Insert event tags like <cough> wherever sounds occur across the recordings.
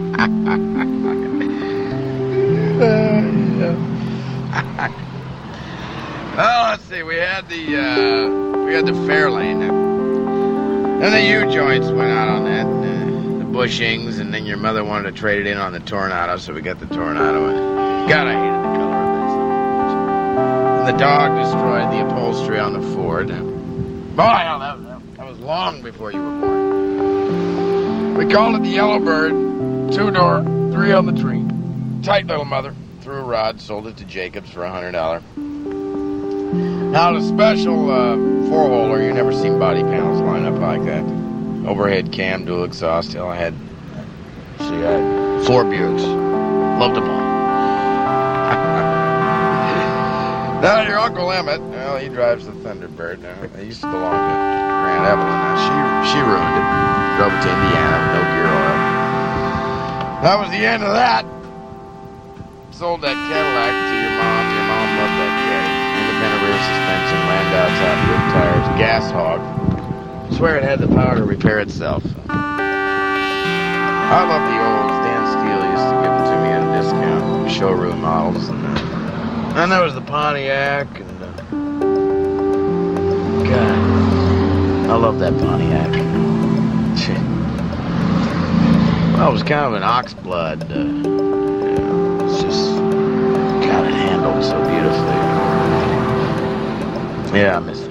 <laughs> well, let's see. We had the uh, we had the Fairlane, and the U joints went out on that, uh, the bushings, and then your mother wanted to trade it in on the Tornado, so we got the Tornado. And God, I hated the color of bitch. And the dog destroyed the upholstery on the Ford. Boy, hell, that, that, that was long before you were born. We called it the Yellowbird, two door, three on the tree. Tight little mother. Threw a rod, sold it to Jacobs for a hundred dollar. Now the special uh, four holer, you never seen body panels line up like that. Overhead cam, dual exhaust. Hell, I had see, had four Buicks. Loved them all. <laughs> now your Uncle Emmett, well, he drives the Thunderbird now. It used to belong to Grand Evelyn. Now she she ruined it. Drove it to Indiana That was the end of that. Sold that Cadillac to your mom. Your mom loved that caddy. Independent rear suspension, Landau top roof tires, gas hog. swear it had the power to repair itself. I love the olds. Dan Steele used to give them to me at a discount. Showroom models. And, uh, and there was the Pontiac. And, uh, God, I love that Pontiac. Well, it was kind of an oxblood. Uh, you know, it's just kind of handled so beautifully. Yeah, I miss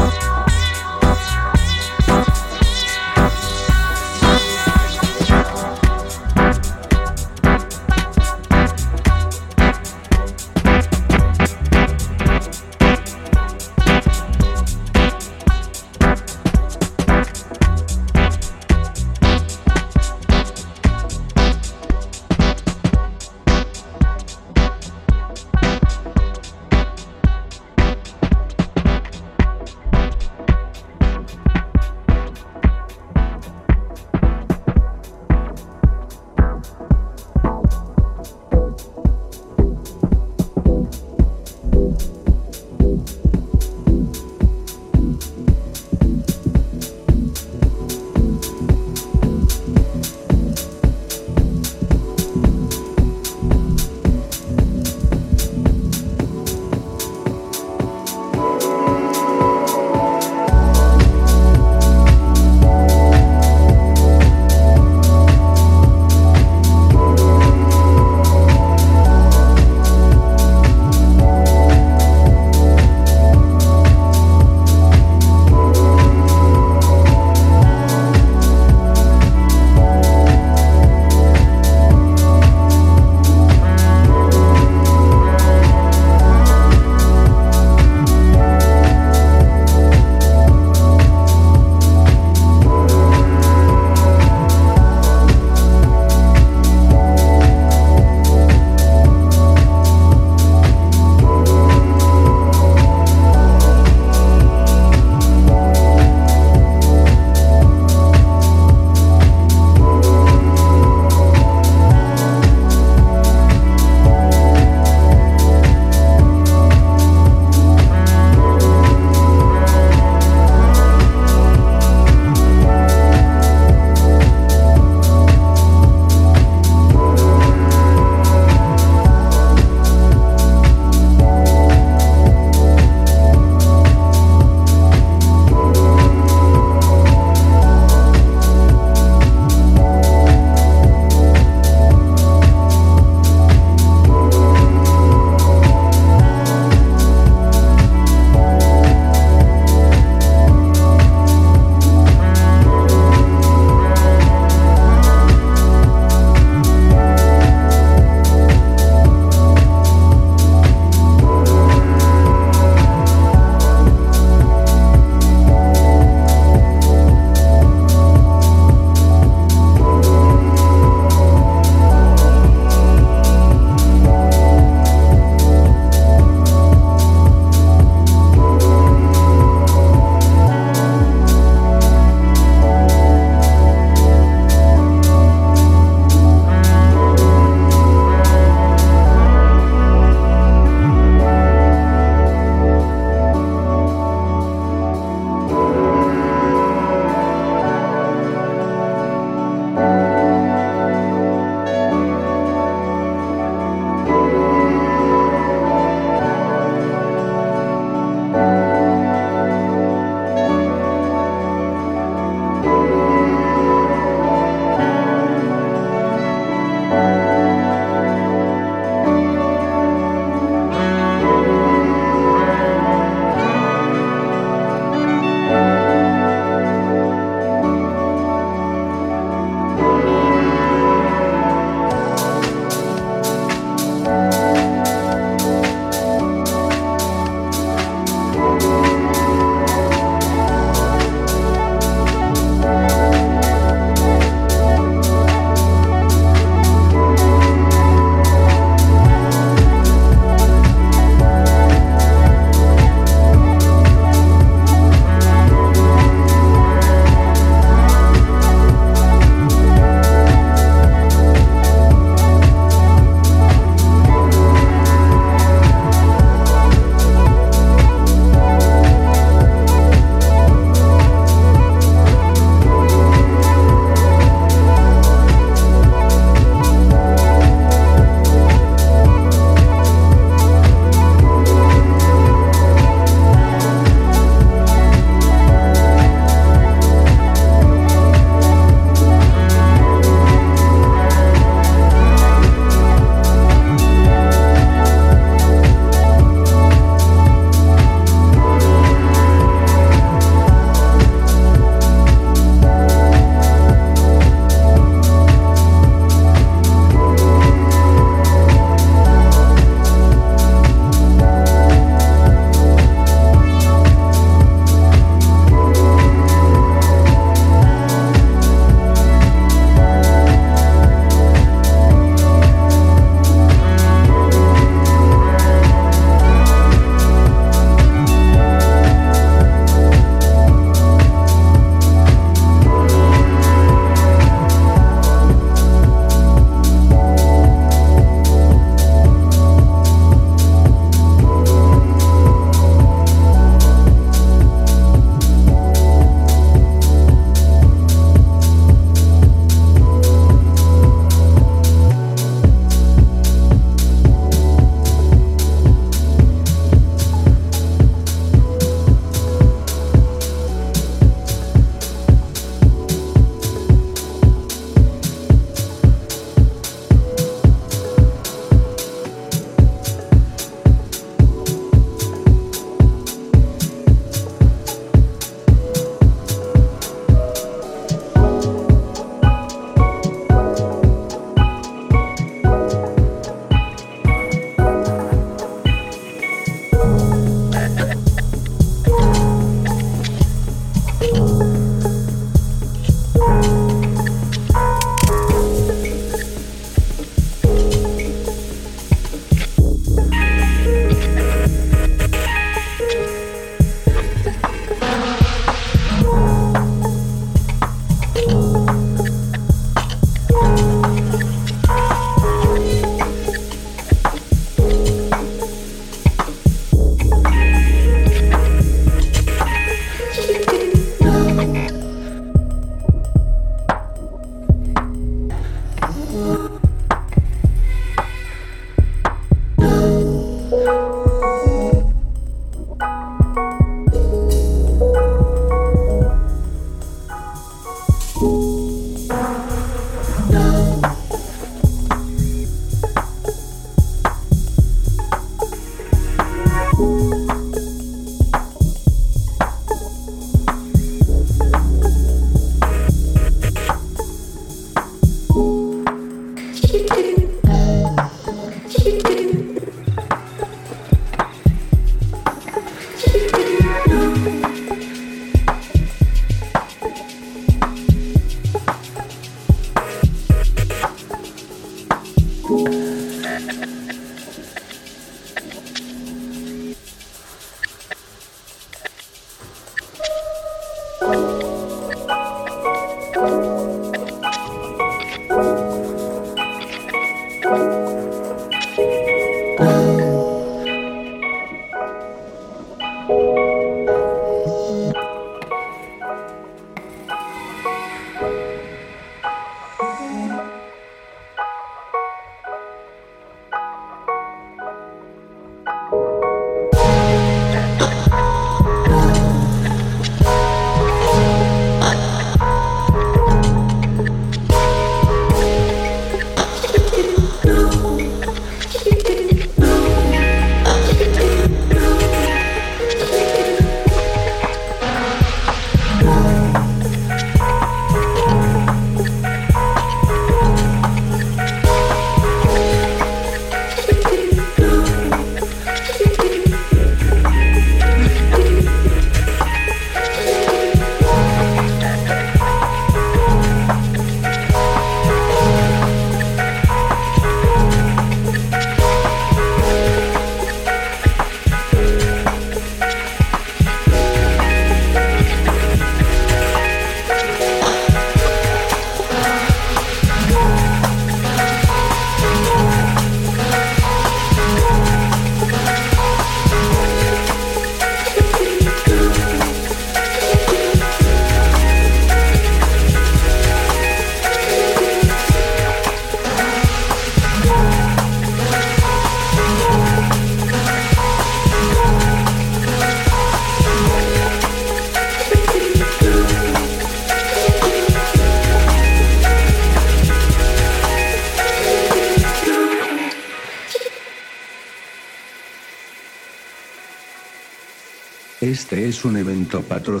Este es un evento patrón.